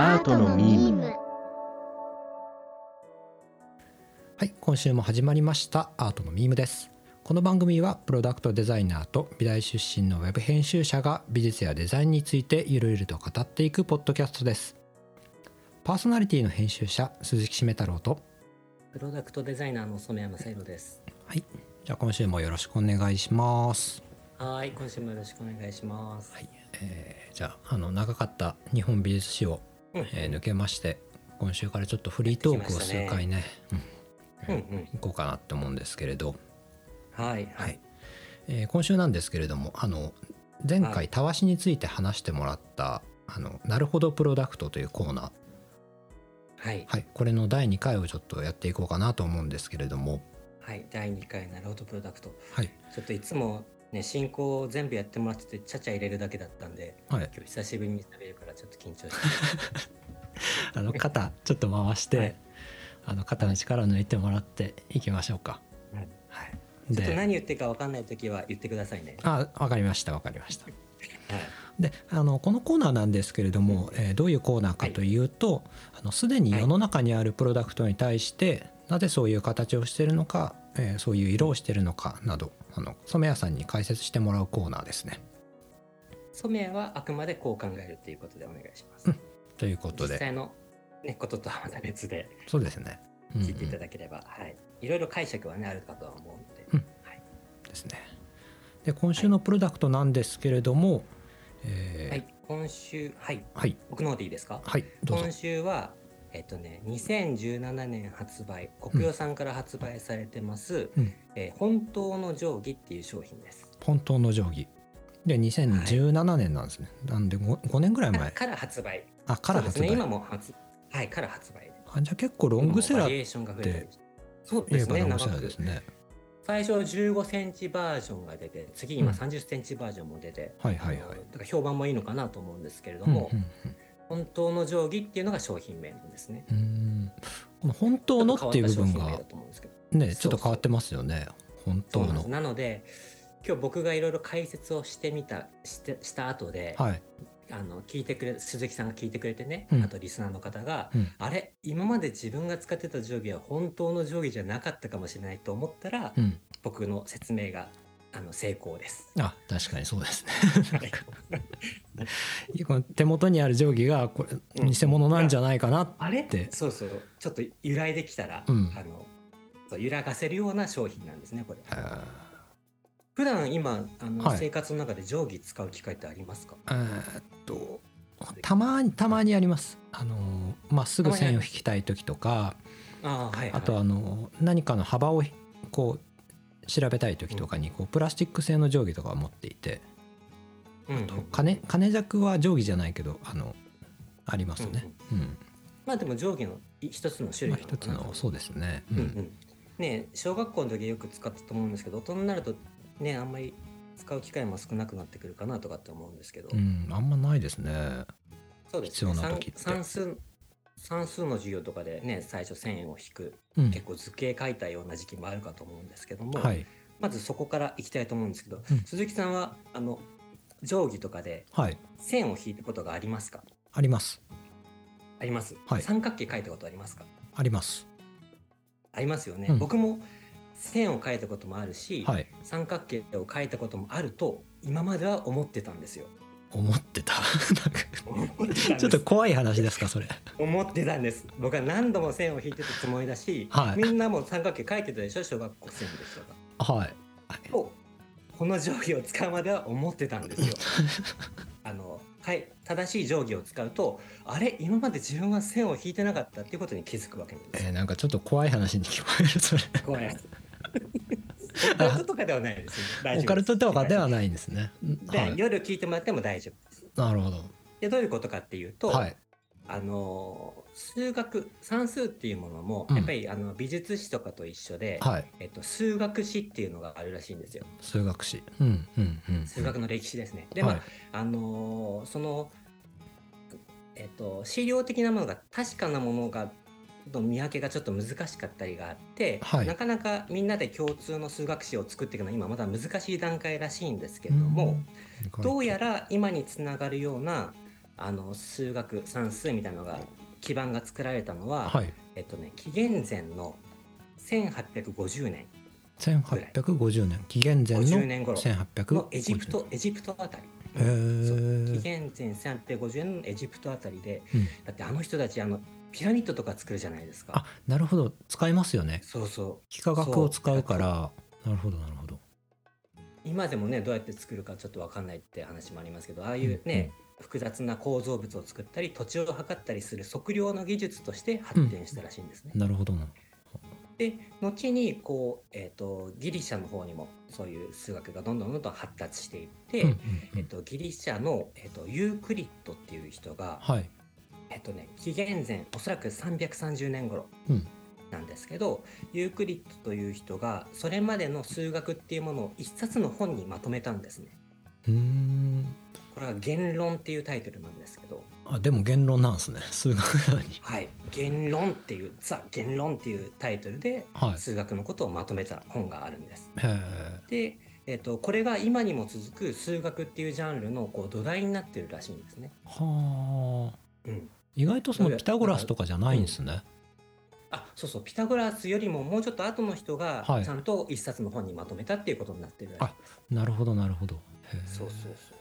アートのミーム。はい今週も始まりました。アートのミームです。この番組はプロダクトデザイナーと美大出身のウェブ編集者が美術やデザインについてゆるゆると語っていくポッドキャストです。パーソナリティの編集者鈴木しめ太郎とプロダクトデザイナーの染山さいろです。はいじゃあ今週もよろしくお願いします。はい、今週もよろしくお願いします。はい、えーじゃああの長かった日本美術史を、うん。えー抜けまして今週からちょっとフリートークを数回ね。うん。うん。うん。行こうかなって思うんですけれど、はい。は。い。えー今週なんですけれどもあの前は回たわしについて話してもらった「あのなるほどプロダクト」というコーナー、はい。はい、これの第2回をちょっとやっていこうかなと思うんですけれども、はい。第2回なるほどプロダクト。はい。ちょっといつもね、進行を全部やってもらってて、ちゃちゃ入れるだけだったんで、はい、今日久しぶりに喋るからちょっと緊張して あの肩ちょっと回して、はいあの肩の力抜いてもらっていきましょうか。はいはい、ちょっとで何言ってるか分かんないときは言ってくださいね。あわかりましたわかりました。はい。であのこのコーナーなんですけれども、えーどういうコーナーかというとあのすでに世の中にあるプロダクトに対して、なぜそういう形をしているのか、えーそういう色をしているのかなどあの染谷さんに解説してもらうコーナーですね。染谷はあくまでこう考えるっていうことでお願いします。ということで実際の、ね、こととはまた別でそうですね。うんうん聞いていただければ、はい。いろいろ解釈はね、あるかとは思うので、うんはい。ですね。で今週のプロダクトなんですけれども、えーはい、今週、はい、はい僕の方でいいですか？はい今。週は、えっとね、2017年発売、国用さんから発売されてます、うんえー本当の定規っていう商品です。本当の定規で2017年なんですね。なんで 5, 5年ぐらい前から発売。あから発売。ね、今も発、はい、から発売で。あじゃあ結構ロングセラーバリエーションが増えたりしてそうですね、長くーですね。最初15センチバージョンが出て、次今うん30センチバージョンも出て、はいはいはいあのだから評判もいいのかなと思うんですけれどうんも、うん本当の定規っていうのが商品名なんですね。この本当のっていう部分がねちょっと変わってますよね。本当の。なので今日僕がいろいろ解説をしてみたしてした後で、はい。あの聞いてくれ鈴木さんが聞いてくれてね、うん。あとリスナーの方が、うん。あれ？今まで自分が使ってた定規は本当の定規じゃなかったかもしれないと思ったら、うん。僕の説明があの成功です。あ確かにそうですね。はい。この手元にある定規がこれうん。偽物なんじゃないかなあれ？ってそうそう。ちょっと揺らいできたら、うん。あのそう揺らがせるような商品なんですねこれ。あ普段今あの、はい。生活の中で定規使う機会ってありますか？ーえーっとたまにたまにあります。あのまあすぐ線を引きたい時とかあーはい、はい、あとあの何かの幅をこう調べたい時とかにこうプラスチック製の定規とかを持っていてうん。うん金金尺は定規じゃないけどあのありますね。うんまあでも定規の一つの種まあ、類なのかな。一つのそうですね。ううんうん。ね小学校の時よく使ったと思うんですけど大人になるとねあんまり使う機会も少なくなってくるかなとかって思うんですけど、うん、あんまないですね。そうですね。必要な時って。算算数算数の授業とかでね最初線を引く。うん、結構図形書いたような時期もあるかと思うんですけども、はい。まずそこからいきたいと思うんですけど、うん。鈴木さんはあの定規とかではい。線を引いたことがありますか？あります。あります、はい。三角形書いたことありますか？あります。ありますよね、うん。僕も線を書いたこともあるし、はい。三角形を書いたこともあると今までは思ってたんですよ。思ってた？思 ちょっと怖い話ですかそれ。思ってたんです。僕は何度も線を引いてたつもりだし、はいみんなも三角形書いてたでしょ？小学校線でしたかはい。とこの定規を使うまでは思ってたんですよ。あのかい正しい定規を使うとあれ？今まで自分は線を引いてなかったっていうことに気づくわけなんですえーなんかちょっと怖い話に聞こえるそれ。怖い。オカルトとかではないですよ。大丈夫ですオカルトとかではないんですね。で、はい。夜聞いてもらっても大丈夫です。なるほど。でどういうことかっていうと、はい。あの数学算数っていうものもうんやっぱり、あの美術史とかと一緒で、はい。えっと、数学史っていうのがあるらしいんですよ数学史。うんうんうん。数学の歴史ですね。ではいまああのその、えっと、資料的なものが確かなものがの見分けがちょっと難しかったりがあって、はいなかなかみんなで共通の数学史を作っていくのは今まだ難しい段階らしいんですけれども、どうやら今につながるようなあの数学算数みたいなのが基盤が作られたのは、はい。えっとね紀元前の1850年1850年。紀元前の50年頃。1850のエジプトエジプトあたり。紀元前1850年のエジプトあたりでうん。だってあの人たちあのピラミッドとか作るじゃないですか。あなるほど。使いますよね。そうそう。幾何学を使うから。なるほどなるほど。今でもねどうやって作るかちょっと分かんないって話もありますけどああいうね、複雑な構造物を作ったり土地を測ったりする測量の技術として発展したらしいんですね。なるほど。なで後にこう、えー、とギリシャの方にもそういう数学がどんどんどんどん発達していって、うんうんうん。えっとギリシャの、えっとユークリッドっていう人が、はい。えっとね、紀元前おそらく330年頃うん。なんですけど、ユークリッドという人がそれまでの数学っていうものを一冊の本にまとめたんですね。うーんこれは言論っていうタイトルなんですけど、あでも言論なんですね。数学なのに。はい、言論っていうザ言論っていうタイトルではい。数学のことをまとめた本があるんです。で、えっとこれが今にも続く数学っていうジャンルのこう土台になってるらしいんですね。はあ。うん、意外とそのピタゴラスとかじゃないんですね。あそうそう。ピタゴラスよりももうちょっと後の人がはい。ちゃんと一冊の本にまとめたっていうことになってるらしい。です。なるほどなるほど。そうそうそう。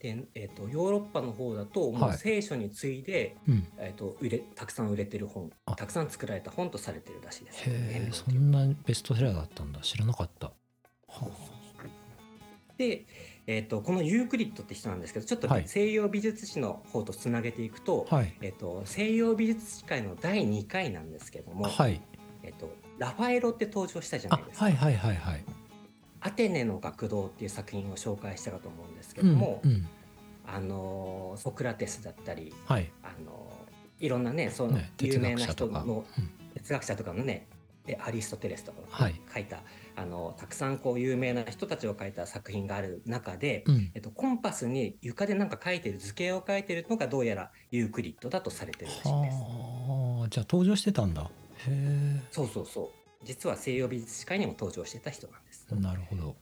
で、えっとヨーロッパの方だともうはい聖書に次いで、うん。えっと売れたくさん売れてる本あ。たくさん作られた本とされてるらしいです。へえそんなベストセラーだったんだ知らなかった。はで、えっとこのユークリッドって人なんですけどちょっとはい。西洋美術史の方とつなげていくと、あはい。えっと西洋美術史会の第2回なんですけども、はい。えっとラファエロって登場したじゃなあいですか。はいはいはいはいアテネの学童っていう作品を紹介したかと思うんですけうんども、うんあのソクラテスだったり、はい。あのいろんなねその有名な人のうん。哲学者とかのねえアリストテレスとかはい。書いた、あのたくさんこう有名な人たちを書いた作品がある中で、うん。えっと、コンパスに床でなんか書いてる図形を書いてるのがどうやらユークリッドだとされてるらしいです。はあ。じゃあ登場してたんだ。へえ。そうそうそう実は西洋美術史会にも登場してた人なんです。なるほど。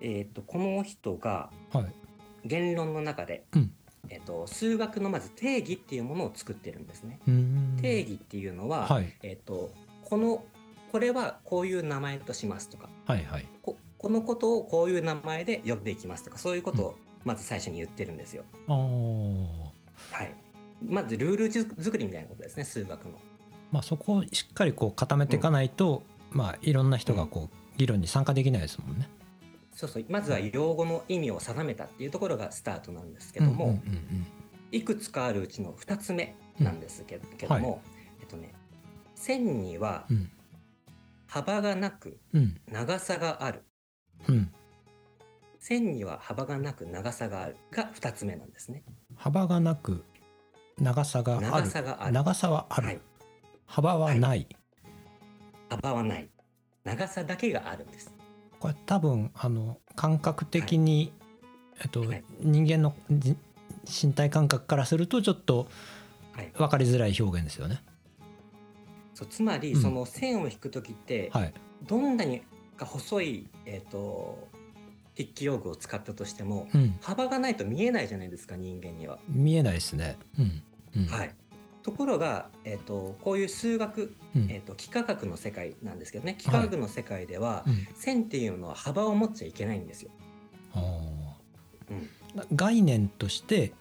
えっとこの人がはい。言論の中で、うん。えっと、数学のまず定義っていうものを作ってるんですね。定義っていうのは、はい。えっと、このこれはこういう名前としますとかはいはい。ここのことをこういう名前で呼んでいきますとかそういうことをまず最初に言ってるんですよ。ああはい、まずルール作りみたいなことですね数学の。まあそこをしっかりこう固めていかないと、まあいろんな人がこう議論に参加できないですもんね。そうそう。まずは用語の意味を定めたっていうところがスタートなんですけども、うんうんうんいくつかあるうちの2つ目なんですけど,、けども、えっとね線にはうん。幅がなくうん。長さがある。うん。線には幅がなく長さがあるが2つ目なんですね。幅がなく長さがある。長さがある。長さはある、はい、幅はない、幅はない。長さだけがあるんです。これ多分あの感覚的に、えっとはい。人間のじ身体感覚からするとちょっとはい、分かりづらい表現ですよね。そうつまりうん。その線を引く時って、はい、どんなにか細い、えー、と筆記用具を使ったとしてもうん、幅がないと見えないじゃないですか人間には。見えないですね。うん。うん。はい、ところが、えー、とこういう数学、うん。えー、と幾何学の世界なんですけどね。幾何学の世界では、うん。線っていうのは幅を持っちゃいけないんですよ。あうん、ー概念として、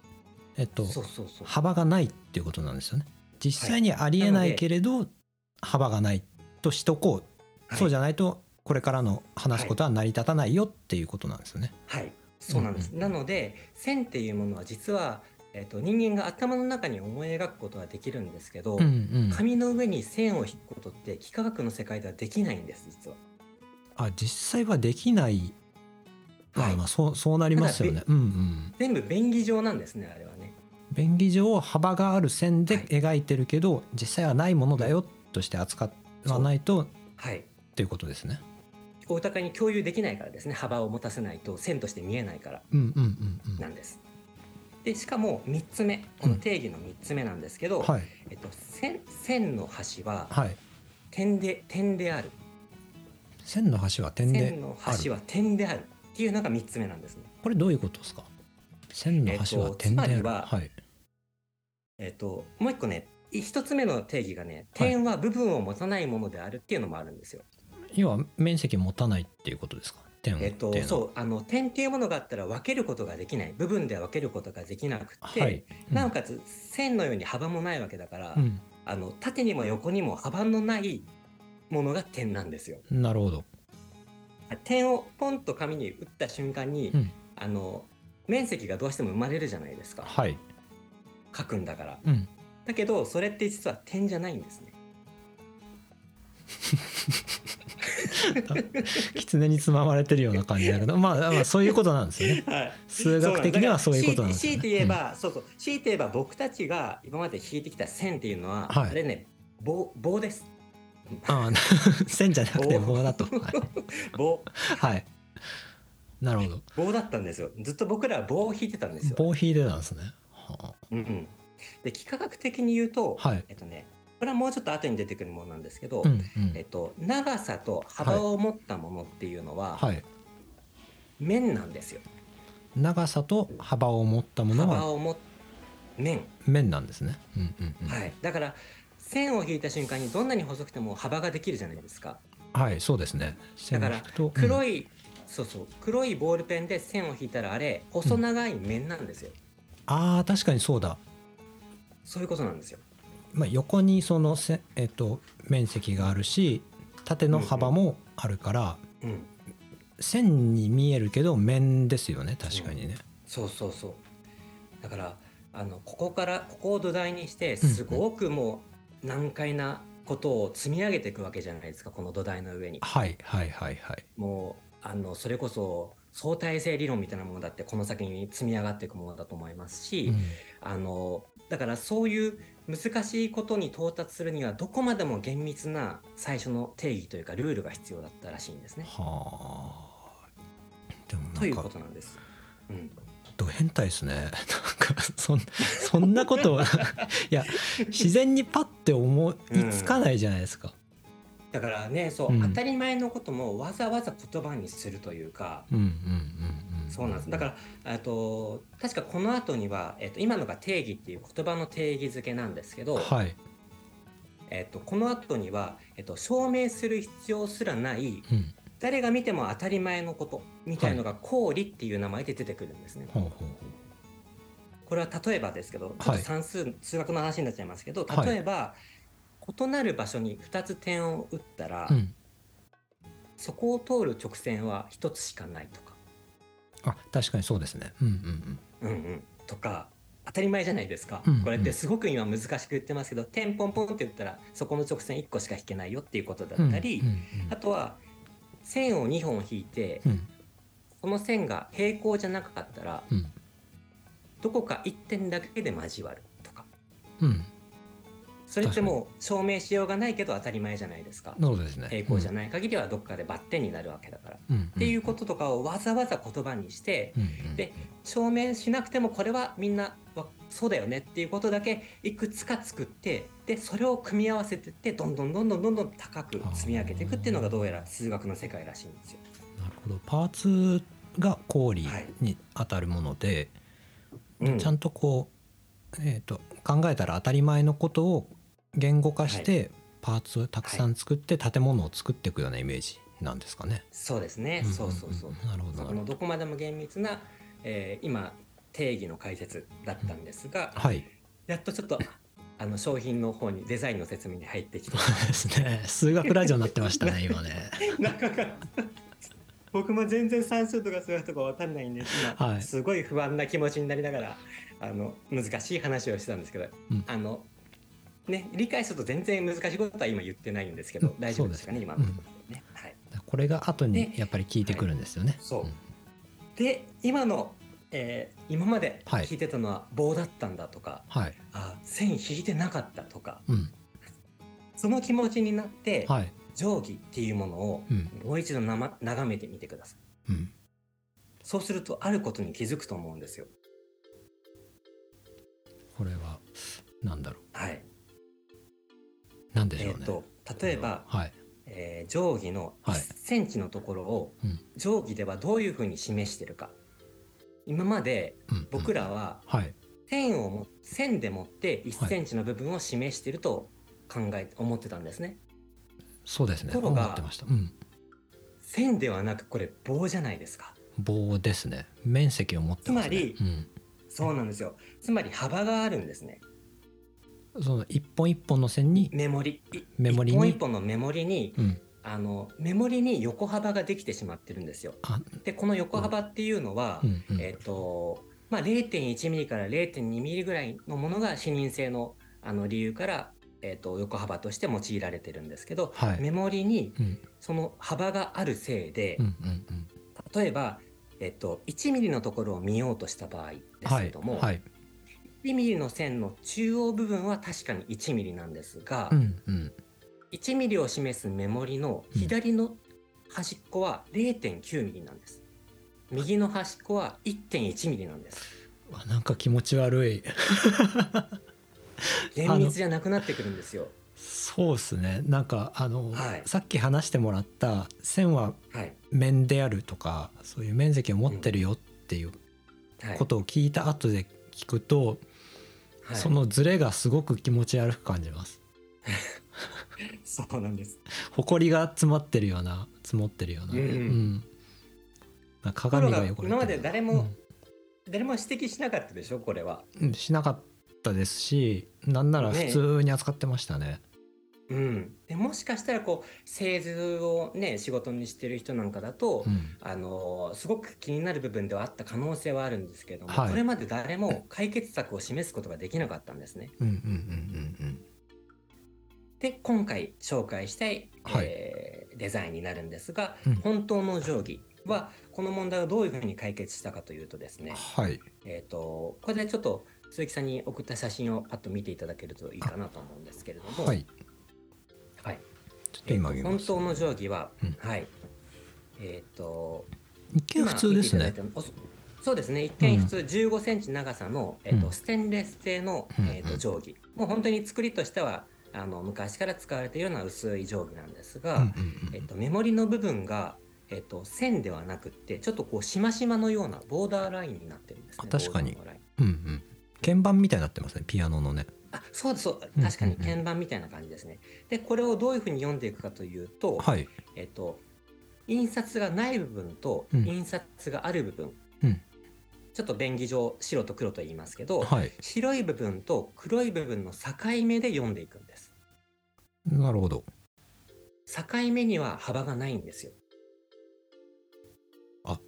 えっと、そうそうそう。幅がないっていうことなんですよね。実際にありえないけれど、幅がないとしとこう、そうじゃゃないとこれからの話すことは成り立たないよっていうことなんですよね。はい、そうなんです。うん。なので線っていうものは実は、えー、と人間が頭の中に思い描くことはできるんですけど、うんうん、紙の上に線を引くことって幾何学の世界ではできないんです実は。あ実際はできない、まはいあまあそうそうなりますよね。うんうん。全部便宜上なんですねあれはね。便宜上幅がある線ではい描いてるけど、実際はないものだよとして扱わないとっはい。ていうことですね。お互いに共有できないからですね幅を持たせないと線として見えないからうんうんうんうん。なんです。でしかも3つ目この定義の3つ目なんですけど、はいえっと、線線の端ははい。点で点である線の端は点で線のある。端は点であるっていうのが3つ目なんですね。これどういうことですか？線の端は点である、えっとつまりははいえっともう一個ねい一つ目の定義がね点は部分を持たないものであるっていうのもあるんですよ。要は面積持たないっていうことですか？点をえっとそうあの点っていうものがあったら分けることができない。部分では分けることができなくて、はい、なおかつ線のように幅もないわけだから、うん。あの縦にも横にも幅のないものが点なんですよ。なるほど、点をポンと紙に打った瞬間に、うん。あの面積がどうしても生まれるじゃないですか。はい、書くんだから。うん、だけどそれって実は点じゃないんですね。狐につままれてるような感じだけど、まあ、まあそういうことなんですよね。はい、数学的にはそういうことなんですよね。強いて言えば、そうそう。強いて言えば僕たちが今まで引いてきた線っていうのは、はい。あれね棒棒です。ああ 線じゃなくて棒。だと。はい、棒。はい、なるほど。棒だったんですよ。ずっと僕らは棒を引いてたんですよ。棒引いてたんですね。はうんうん、で幾何学的に言うと、あはい。えっとねこれはもうちょっと後に出てくるものなんですけど、うんうん。えっと、長さと幅を持ったものっていうのは、はい。面なんですよ。長さと幅を持ったものは幅を持面、面なんですね。うんうんうん。はい、だから線を引いた瞬間にどんなに細くても幅ができるじゃないですか。はいそうですね。だからい黒い、そうそう黒いボールペンで線を引いたらあれ細長い面なんですよ、ああ確かにそうだ、そういうことなんですよまあ、横にそのせ、えっと、面積があるし縦の幅もあるから、うん。線に見えるけど面ですよね確かにね、そうそうそう。だからあのここからここを土台にしてすごくもう難解なことを積み上げていくわけじゃないですかこの土台の上に。はいはいはいはい。もうあのそれこそ相対性理論みたいなものだってこの先に積み上がっていくものだと思いますし、うん。あのだからそういう難しいことに到達するにはどこまでも厳密な最初の定義というかルールが必要だったらしいんですね。はあ。でもということなんです。うん、ド変態ですね。なんかそんそんなことをいや自然にパッて思いつかないじゃないですか、だからねそう、うん。当たり前のこともわざわざ言葉にするというか、そうなんです。だからあと確かこの後には、えっと、今のが定義っていう言葉の定義づけなんですけど、はい、えっと、この後には、えっと、証明する必要すらないうん、誰が見ても当たり前のことみたいのが公理っていう名前で出てくるんですね。ほうほうほこれは例えばですけど、ちょっと算数、数学の話になっちゃいますけど、はい。例えば、異なる場所に2つ点を打ったら、う、うん、そこを通る直線は1つしかないとか、あ確かにそうですね。うんうんうん。うんうん、とか当たり前じゃないですか、うんうん。これってすごく今難しく言ってますけど点ポンポンって言ったらそこの直線1個しか引けないよっていうことだったり、うんうんあとは線を2本引いてうん。うんその線が平行じゃなかったらうん。どこか1点だけで交わるとか。うんそれってもう証明しようがないけど当たり前じゃないですか。そうですね。平行じゃない限りはどっかでバッテンになるわけだから。うん、っていうこととかをわざわざ言葉にしてうんうんで証明しなくてもこれはみんなわそうだよねっていうことだけいくつか作ってでそれを組み合わせてってどんどんどんどんどんどん高く積み上げていくっていうのがどうやら数学の世界らしいんですよ。なるほど。パーツが氷はい。に当たるもので、うん。ちゃんとこう、えー、と考えたら当たり前のことを言語化して、パーツをたくさん作って建物を作っていくようなイメージなんですかね。そうですね、んんんそうそうそう。なるほどど。のどこまでも厳密な、えー今定義の解説だったんですが、はい。やっとちょっとあの商品の方にデザインの説明に入ってきてそう ですね。数学ラジオになってましたね 今ね。長か。僕も全然算数とかそういうとこ分かんないんです今、はいすごい不安な気持ちになりながらあの難しい話をしてたんですけど、うんあのね理解すると全然難しいことは今言ってないんですけど、うん大丈夫ですかね今のところね、はい、これが後にでやっぱり聞いてくるんですよね。そうで今の、えー今まではい聞いてたのは棒だったんだとか、はい。あ線引いてなかったとかうん。その気持ちになって、はい。定規っていうものをうん。もう一度な、ま、眺めてみてください。うん。そうするとあることに気づくと思うんですよ。これはなんだろはい。う。なんでしえっ、ょうね。と例えば、はい。えー定規のはい1センチのところを、うん定規ではどういうふうに示してるか今までうんうん僕らははい線をも線でもって1センチの部分を示していると考え思ってたんですね。そうですねところがうん、線ではなくこれ棒じゃないですか。棒ですね面積を持ってねつまりそうなんですよ。つまり幅があるんですね。うん、その一本一本の線に、メモリ。いメモリに？一本一本のメモリにうん、あのメモリに横幅ができてしまってるんですよ。あ。でこの横幅っていうのは、うん。うん。えっ、とまあ0.1ミリから0.2ミリぐらいのものが視認性のあの理由から、えっと横幅として用いられてるんですけど、はい。メモリにうん。その幅があるせいで、うん。うん。うん。例えば、えっと1ミリのところを見ようとした場合ですはいけども、はい1ミリの線の中央部分は確かに1ミリなんですが、うんうん1ミリを示すメモリの左の端っこは0.9ミリなんです。右の端っこは1.1ミリなんです。わなんか気持ち悪い 厳密じゃなくなってくるんですよ。そうですねなんかあの、はいさっき話してもらった線ははい。面であるとかそういう面積を持ってるよっていうはい。ことを聞いた後で聞くと、はい。そのズレがすごく気持ち悪く感じます。そうなんです。埃が詰まってるような積もってるような、うんなん。か鏡が汚れてる今まで誰も誰も指摘しなかったでしょこれは。うん。しなかったですしなんなら普通に扱ってましたねうん。でもしかしたらこう製図をね仕事にしてる人なんかだと、うん。あのすごく気になる部分ではあった可能性はあるんですけれども、はい。これまで誰も解決策を示すことができなかったんですね。うんうんうんうんで今回紹介したい、はい。えーデザインになるんですが、うん。本当の定規はこの問題をどういうふうに解決したかというとですね、はい。えー、とこれでちょっと鈴木さんに送った写真をパッと見ていただけるといいかなと思うんですけれども、はいはい。ちょっと今えー本当の定規は、うん。はい。えっ、と一見普通ですね。そそうですね。一見普通15センチ長さの、えーとうん。ステンレス製の、うん。えー、と定規。もう本当に作りとしてはあの昔から使われているような薄い定規なんですが、うんうんえっと、メモリの部分が、えっと、線ではなくってちょっとこうしましまのようなボーダーラインになってるんですね。あ確かに。うんうん。鍵盤みたいになってますね。ピアノのねあそうですそううん確かに鍵盤みたいな感じですね。でこれをどういうふうに読んでいくかというと、はい。えっと、印刷がない部分とうん。印刷がある部分、うん。ちょっと便宜上白と黒と言いますけど、はい。白い部分と黒い部分の境目で読んでいくんです。なるほど。境目には幅がないんですよ。あ。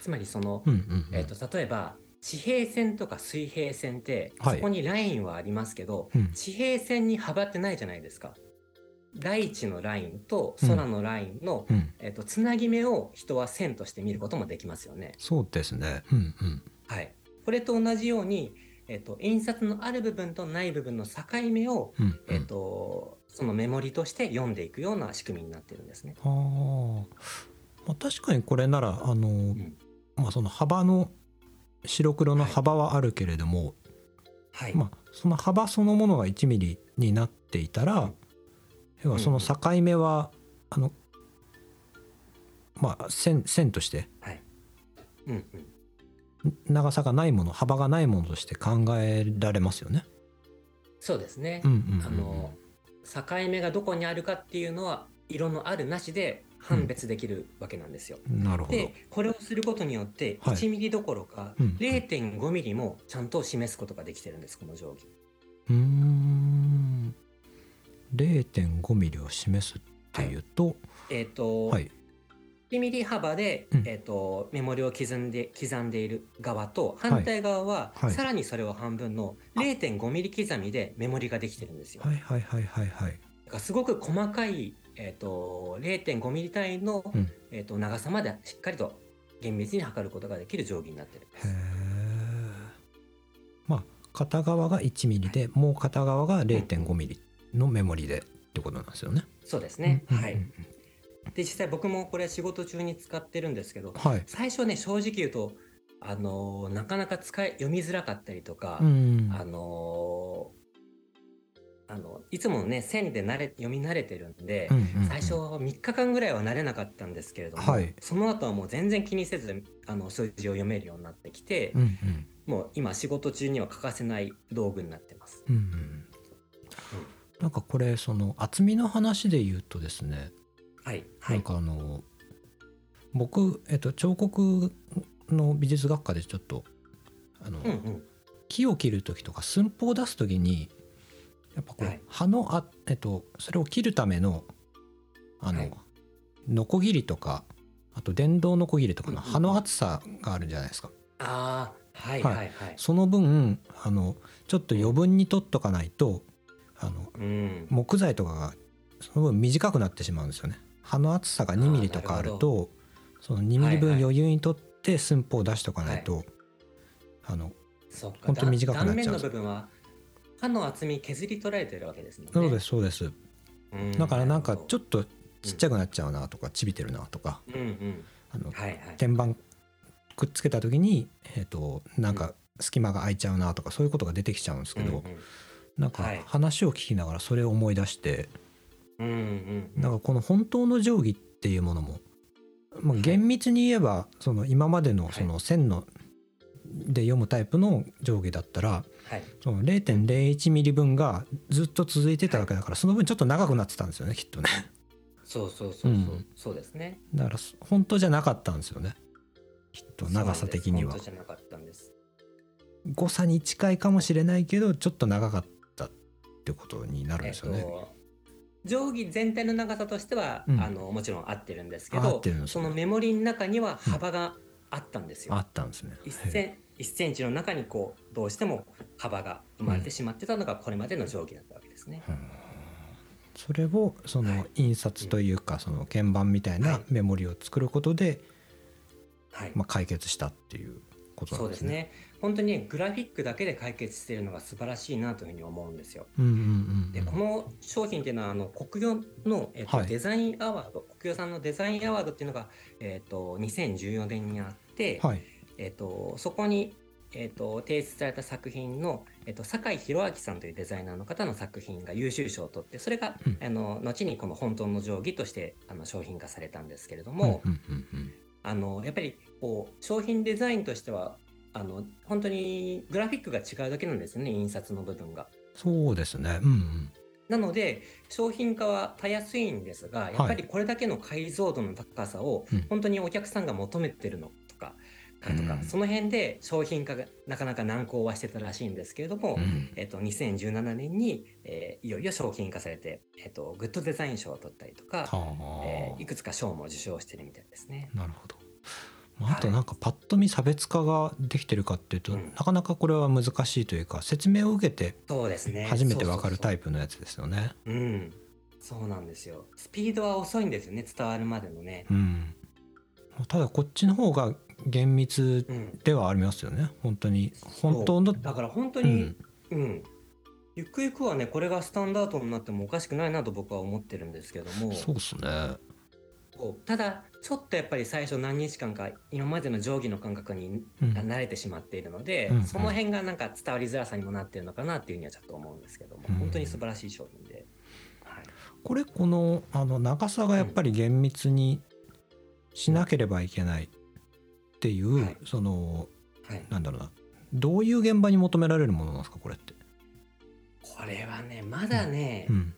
つまりその、うんうんうん。えー、と例えば地平線とか水平線って、はい。そこにラインはありますけどうん。地平線に幅ってないじゃないですか。大地のラインと空のラインの、うん。えー、とつなぎ目を人は線として見ることもできますよね。そうですね。うんうん。はい、これと同じように、えー、と印刷のある部分とない部分の境目を、うんうん。えー、とそのメモリとして読んでいくような仕組みになってるんですね。あ。ーまあ確かにこれならあの、ん。まあその幅の白黒の幅はあるけれども、はい、まあその幅そのものが1ミリになっていたら、うん要はその境目は、あのまあ線線としてはい。うんうん、長さがないもの幅がないものとして考えられますよね。そうですね。うんうんうんうん。あの境目がどこにあるかっていうのは色のあるなしで判別できるわけなんですよ。なるほど。でこれをすることによってはい。1ミリどころかうん。0.5ミリもちゃんと示すことができてるんですこの定規。うーん。0.5ミリを示すっていうと、えっ、と、はい、1ミリ幅で、うん。えっ、とメモリを刻んで刻んでいる側と反対側は、はい。さらにそれを半分の0.5ミリ刻みでメモリができてるんですよ。はいはいはいはいはすごく細かい、えー、と0.5ミリ単位の、うんえー、と長さまでしっかりと厳密に測ることができる定規になってるんですへえ。まあ片側が1ミリで、もう片側が0.5ミリのメモリでってことなんですよね。そうですね、はいうんうんうんで実際僕もこれ仕事中に使ってるんですけどはい。最初ね正直言うとあのーなかなか使い読みづらかったりとか、うん。あのーあのいつもね線で慣れ読み慣れてるんで、うんうんうん。最初3日間ぐらいは慣れなかったんですけれども、はい。その後はもう全然気にせずあの数字を読めるようになってきて、うんうん。もう今仕事中には欠かせない道具になってます。うんうん。なんかこれその厚みの話で言うとですねはいはい。なんかあの僕、えっと、彫刻の美術学科でちょっとあの、うんうん。木を切る時とか寸法を出す時にやっぱこう、はい。葉のあ、えっと、それを切るためのあの、はい。ノコギリとかあと電動ノコギリとかの葉の厚さがあるじゃないですか。ああはいははいいはい。その分あのちょっと余分に取っとかないとあのうん。木材とかがその分短くなってしまうんですよね。葉の厚さが2ミリとかあるとその2ミリ分はいはい余裕に取って寸法を出しておかないと、あのそっか。ほんと短くなっちゃう。断面の部分は刃の厚み削り取られてるわけですもんね。そうですそうです。うん。だからなんかちょっっとちっちゃくなっちゃうなとかちびてるなとか。と、うんうん、あのはいはい。天板くっつけた時にえっとなんか隙間が空いちゃうなとかそういうことが出てきちゃうんですけど、なんかはい。話を聞きながらそれを思い出して。うんからこの本当の定規っていうものも、まあ、厳密に言えばその今までのその線ので読むタイプの定規だったらはい、その0.01ミリ分がずっと続いてたわけだからその分ちょっと長くなってたんですよねきっとね。そうそうそうそう、うん。そうですね。だから本当じゃなかったんですよね。きっと長さ的には。じゃなかったんです。誤差に近いかもしれないけどちょっと長かったってことになるんですよね、と定規全体の長さとしては、うん。あのもちろん合ってるんですけ合どね。そのメモリの中には幅があったんですよ。あったんですね1セン1センチの中にこうどうしても幅が生まれてしまってたのがこれまでの定規だったわけですね。それをそのはい印刷というかその鍵盤みたいはないメモリを作ることではい、まあ解決したっていうことなそうんですですね。ね。本当にグラフィックだけで解決しているのが素晴らしいなというふうに思うんですよ。うんうんうんでこの商品っていうのはあの国業の、えっとはいデザインアワード国業さんのデザインアワードっていうのが、えっと2014年にあって、はいえっとそこに、えっと提出された作品の、えっと酒井宏明さんというデザイナーの方の作品が優秀賞を取ってそれが、うん。あの後にこの本当の定規としてあの商品化されたんですけれども、あのやっぱりこう商品デザインとしてはあの本当にグラフィックが違うだけなんですよね印刷の部分が。そうですね。うんうん。なので商品化はたやすいんですがやっぱりこれだけの解像度の高さをうん。本当にお客さんが求めてるの。とか、かとかうん。その辺で商品化がなかなか難航はしてたらしいんですけれども、うん。えっと、2017年に、えーいよいよ商品化されて、えっと、グッドデザイン賞を取ったりとか、はえーいくつか賞も受賞してるみたいですね。あなるほど。まああとなんかパッと見差別化ができてるかっていうと、うん。なかなかこれは難しいというか説明を受けて初めてわかるタイププのやつですよね。うん。そうなんですよ。スピードは遅いんですよね伝わるまでのね。うん。ただこっちの方が厳密うんではありますよね。本当に。本当のだから本当にうん。うん、ゆくゆくはねこれがスタンダードになってもおかしくないなと僕は思ってるんですけども。そうですね。ただちょっとやっぱり最初何日間か今までの定規の感覚にうん。慣れてしまっているので、うん。その辺がなんか伝わりづらさにもなってるのかなっていうふうにはちょっと思うんですけども、うん。本当に素晴らしい商品で、はい、これこのあの長さがやっぱり厳密にしなければいけないっていう、はい。そのはい、なんだろうな。どういう現場に求められるものなんですかこれって。これはねまだね、うん。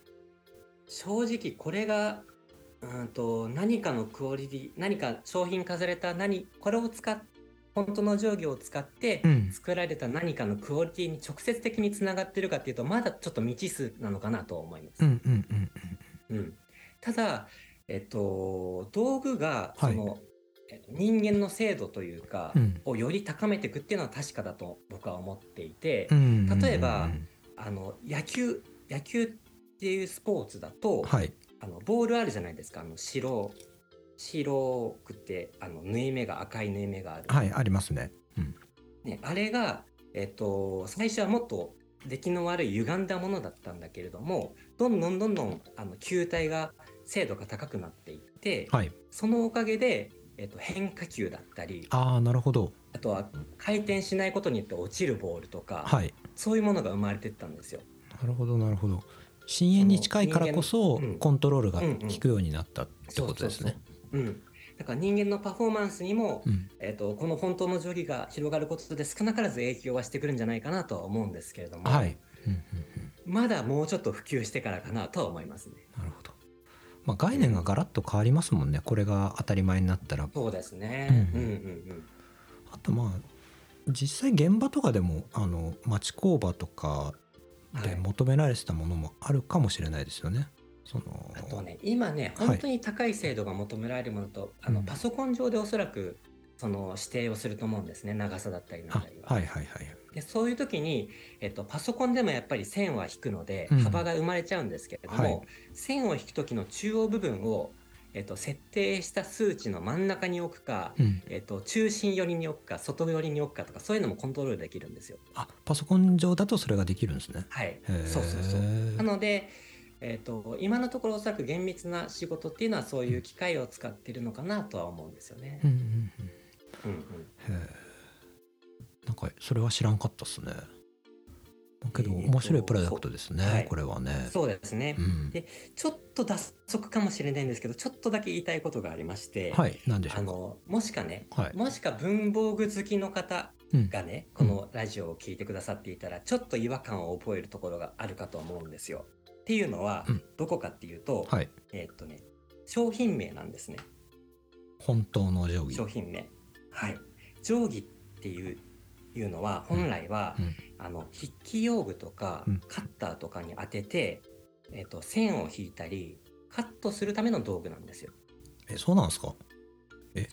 正直これがうんと何かのクオリティ何か商品化された何これを使っ本当の定規を使ってうん。作られた何かのクオリティに直接的につながってるかっていうとまだちょっと未知数なのかなと思います。うんただ、えっと、道具がはいその、えっと人間の精度というか、うん。をより高めていくっていうのは確かだと僕は思っていて、うん。例えばうん。あの野球野球っていうスポーツだと、はい。あのボールあるじゃないですか。あの白白くてあの縫い目が赤い縫い目がある、はいありますね。うん。ね、あれが、えっと、最初はもっと出来の悪い歪んだものだったんだけれどもどんどんどんどんあの球体が精度が高くなっていって、はい。そのおかげで、えっと、変化球だったりああなるほど。あとは回転しないことによって落ちるボールとか、はい。そういうものが生まれてったんですよ。なるほどなるほど。深淵に近いからこそコントロールが効くようになったってことですね。うん、だから人間のパフォーマンスにも、うん。えっとこの本当の定規が広がることで少なからず影響はしてくるんじゃないかなとは思うんですけれども、はい、うんうんうん、まだもうちょっと普及してからかなとは思いますね。なるほど、まあ、概念がガラッと変わりますもんねこれが当たり前になったらそうですね。ううんんうんうん。あとまあ実際現場とかでもあの町工場とかではい求められてたものもあるかもしれないですよね。そのあとね、今ね、はい本当に高い精度が求められるものと、あのうんパソコン上でおそらくその指定をすると思うんですね、長さだったりなんあだりは。はいはいはい。でそういう時に、えっと、パソコンでもやっぱり線は引くので、うん幅が生まれちゃうんですけれども、はい線を引く時の中央部分を、えっと、設定した数値の真ん中に置くか、うん、えっと、中心寄りに置くか外寄りに置くかとかそういうのもコントロールできるんですよ。あパソコン上だとそれができるんですね。はいそうそうそうなので、えっと今のところおそらく厳密な仕事っていうのはそういう機械を使っているのかなとは思うんですよねう。んうんうんうんうん。なんかそれは知らんかったっすね。けど面白いプロダクトですね、はいこれはね。そうですね、うん、でちょっと脱足かもしれないんですけどちょっとだけ言いたいことがありまして、はい、なんでしょうあのもしかねか。はい。もしか文房具好きの方うん、がねこのラジオを聞いてくださっていたらちょっと違和感を覚えるところがあるかと思うんですよ。っていうのはうんどこかっていうと、はい。えーっとね商品名なんですね本当の定規。商品名。はい定規っていういうのは本来は、うんあの筆記用具とか、うんカッターとかに当てて、えーっと線を引いたりカットするための道具なんですよ。え、そうなんですか？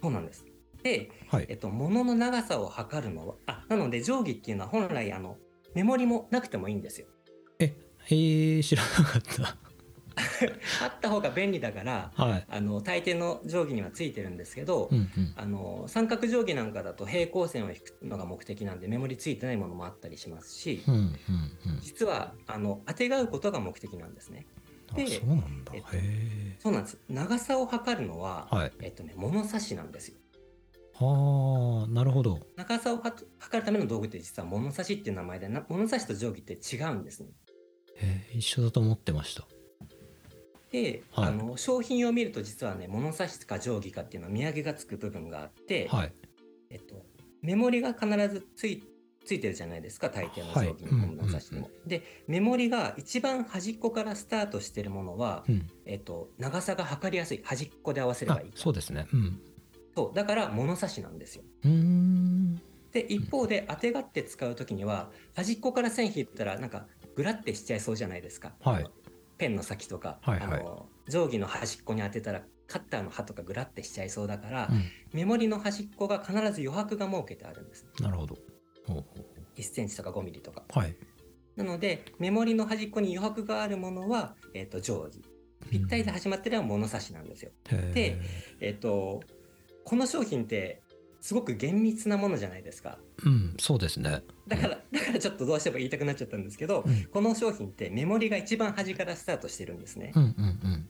そうなんです。で、はいえ。っと、物の長さを測るのは、あ、なので定規っていうのは本来、あの、メモリもなくてもいいんですよ。え、えー、知らなかっ あった方が便利だから、た。はい。あの、大抵の定規にはついてるんですけど、うんうん。あの、三角定規なんかだと平行線を引くのが目的なんで、メモリついてないものもあったりしますしう、んうんうん。実は、あの、当てがうことが目的なんですね。あ、でそうなんだ。へえっとえ。そうなんです。長さを測るのは、はい。えっとね、物差しなんですよ。はあ、なるほど。長さをは測るための道具って実は物差しっていう名前で、な物差しと定規って違うんですね。えー、一緒だと思ってました。で、はいあの商品を見ると実はね物差しか定規かっていうのは見上げがつく部分があって、はい。えっと、メモリが必ずついついてるじゃないですか大抵の定規のはい物差しでも。でメモリが一番端っこからスタートしてるものは、うん。えっと、長さが測りやすい端っこで合わせればあいい、そうですね。うん。そうだから物差しなんですよ。で一方で当てがって使う時には端っこから線引いたらなんかグラってしちゃいそうじゃないですか。はいペンの先とか、はいはいあの定規の端っこに当てたらカッターの刃とかグラってしちゃいそうだから、うん。メモリの端っこが必ず余白が設けてあるんです。なるほど。ほうほうほ1センチとか5ミリとか。うはい。なのでメモリの端っこに余白があるものは、えっと定規。ぴったりで始まってるのは物差しなんですよ。へーでえっ、とこの商品ってすごく厳密なものじゃないですか。うん、そうですね。だから、だからちょっとどうしても言いたくなっちゃったんですけど、うんこの商品ってメモリが一番端からスタートしてるんですね。うんうんうん。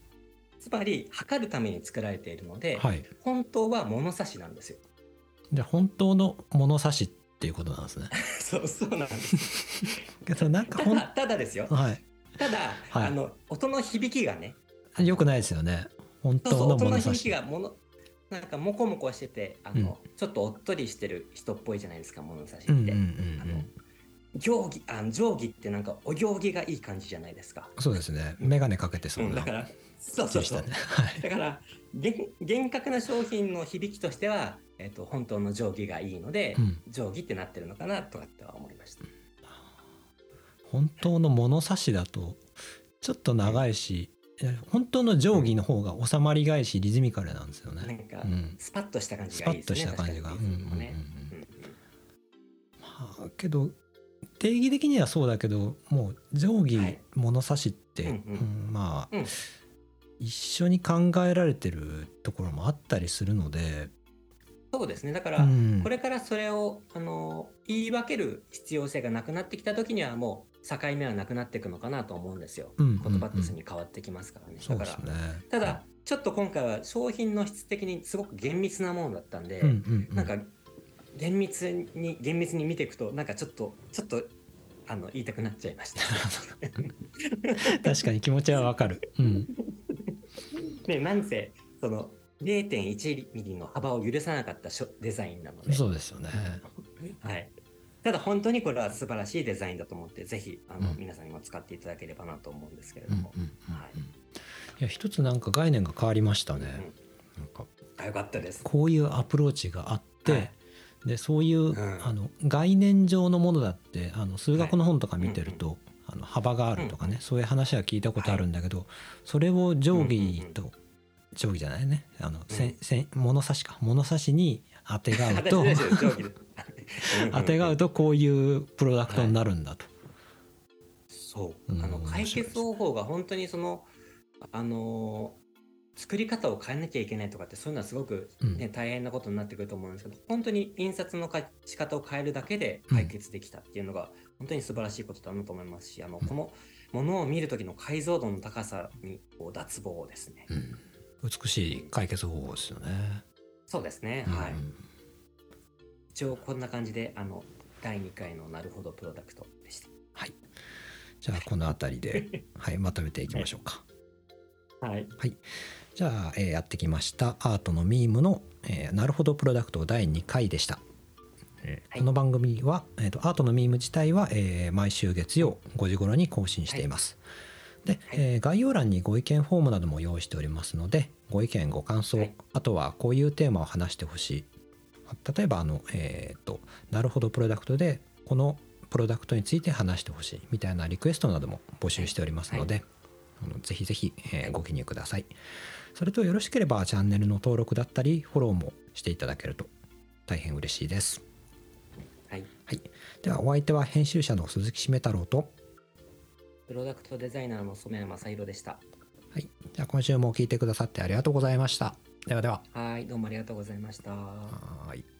つまり、測るために作られているので、はい。本当は物差しなんですよ。じゃあ本当の物差しっていうことなんですね。そう、そうなんです。けどなんかただ、ただですよ。はい。ただ、はいあの、音の響きがね、よくないですよね。本そうそう、当の音の響き物差し。がもの、なんかモコモコしてて、あの、ちょっとおっとりしてる人っぽいじゃないですか、物差しって。うんうんうんうあのん。行儀、あの定規ってなんかお行儀がいい感じじゃないですか。そうですね。メガネかけてそうなうんだから、そうそうそう。はい。だから厳厳格な商品の響きとしては、えっと本当の定規がいいので、うん定規ってなってるのかなとかっては思いました。本当の物差しだとちょっと長いし、本当の定規の方が収まりがいいしリズミカルなんですよね。なんか、うん。スパッとした感じスパッとがいいですね。した感じが。まあけど定義的にはそうだけどもう定規、はい。物差しって、うんうん。うんまあ、うん。一緒に考えられてるところもあったりするので、そうですね。だから、うん。これからそれをあの言い分ける必要性がなくなってきた時にはもう境目はなくなっていくのかなと思うんですよ。うんうんうん言葉ってすに変わってきますからね。だから。ただちょっと今回は商品の質的にすごく厳密なものだったんで、うんうんうんなんか厳密に厳密に見ていくとなんかちょっとちょっとあの言いたくなっちゃいました。確かに気持ちはわかる。うん、ねなんせその0.1ミリの幅を許さなかったしょデザインなので、そうですよね。はい。ただ本当にこれは素晴らしいデザインだと思って、ぜひあの、うん。皆さんにも使っていただければなと思うんですけれども。い。いや一つなんか概念が変わりましたね。なんか。あよかったです。こういうアプローチがあって、はい。でそういう、ん。あの概念上のものだってあの数学の本とか見てると、あの幅があるとかね、うんそういう話は聞いたことあるんだけど、それを定規と、うん定規じゃないね。あの、せんうん。せん物差しか。物差しにあてがうと あてがうとこういうプロダクトになるんだと。そう、うん。あの解決方法が本当にそのあのー作り方を変えなきゃいけないとかってそういうのはすごく、ねうん。大変なことになってくると思うんですけど本当に印刷のか仕方を変えるだけで解決できたっていうのが、本当に素晴らしいことだなと思いますしあの、うん。このものを見る時の解像度の高さにこう脱帽ですね。うん。美しい解決方法ですよね。そうですね、うん。はい一応こんな感じであの第2回のなるほどプロダクトでした。はい。じゃあこの辺りで、はい、まとめていきましょうか。はい、じゃあ、えーやってきましたアートのミームの、えーなるほどプロダクト第2回でした。えこの番組は、えーとアートのミーム自体は、えー毎週月曜5時頃に更新しています。で、はいえー概要欄にご意見フォームなども用意しておりますのでご意見ご感想、はいあとはこういうテーマを話してほしい例えばあの、えーとなるほどプロダクトでこのプロダクトについて話してほしいみたいなリクエストなども募集しておりますので、あのぜひぜひ、えーご記入ください。それとよろしければチャンネルの登録だったりフォローもしていただけると大変嬉しいです。はい、はい、ではお相手は編集者の鈴木しめ太郎と、プロダクトデザイナーの染谷正弘でした。はい、じゃあ今週も聞いてくださってありがとうございました。ではでは。はい、どうもありがとうございました。はーい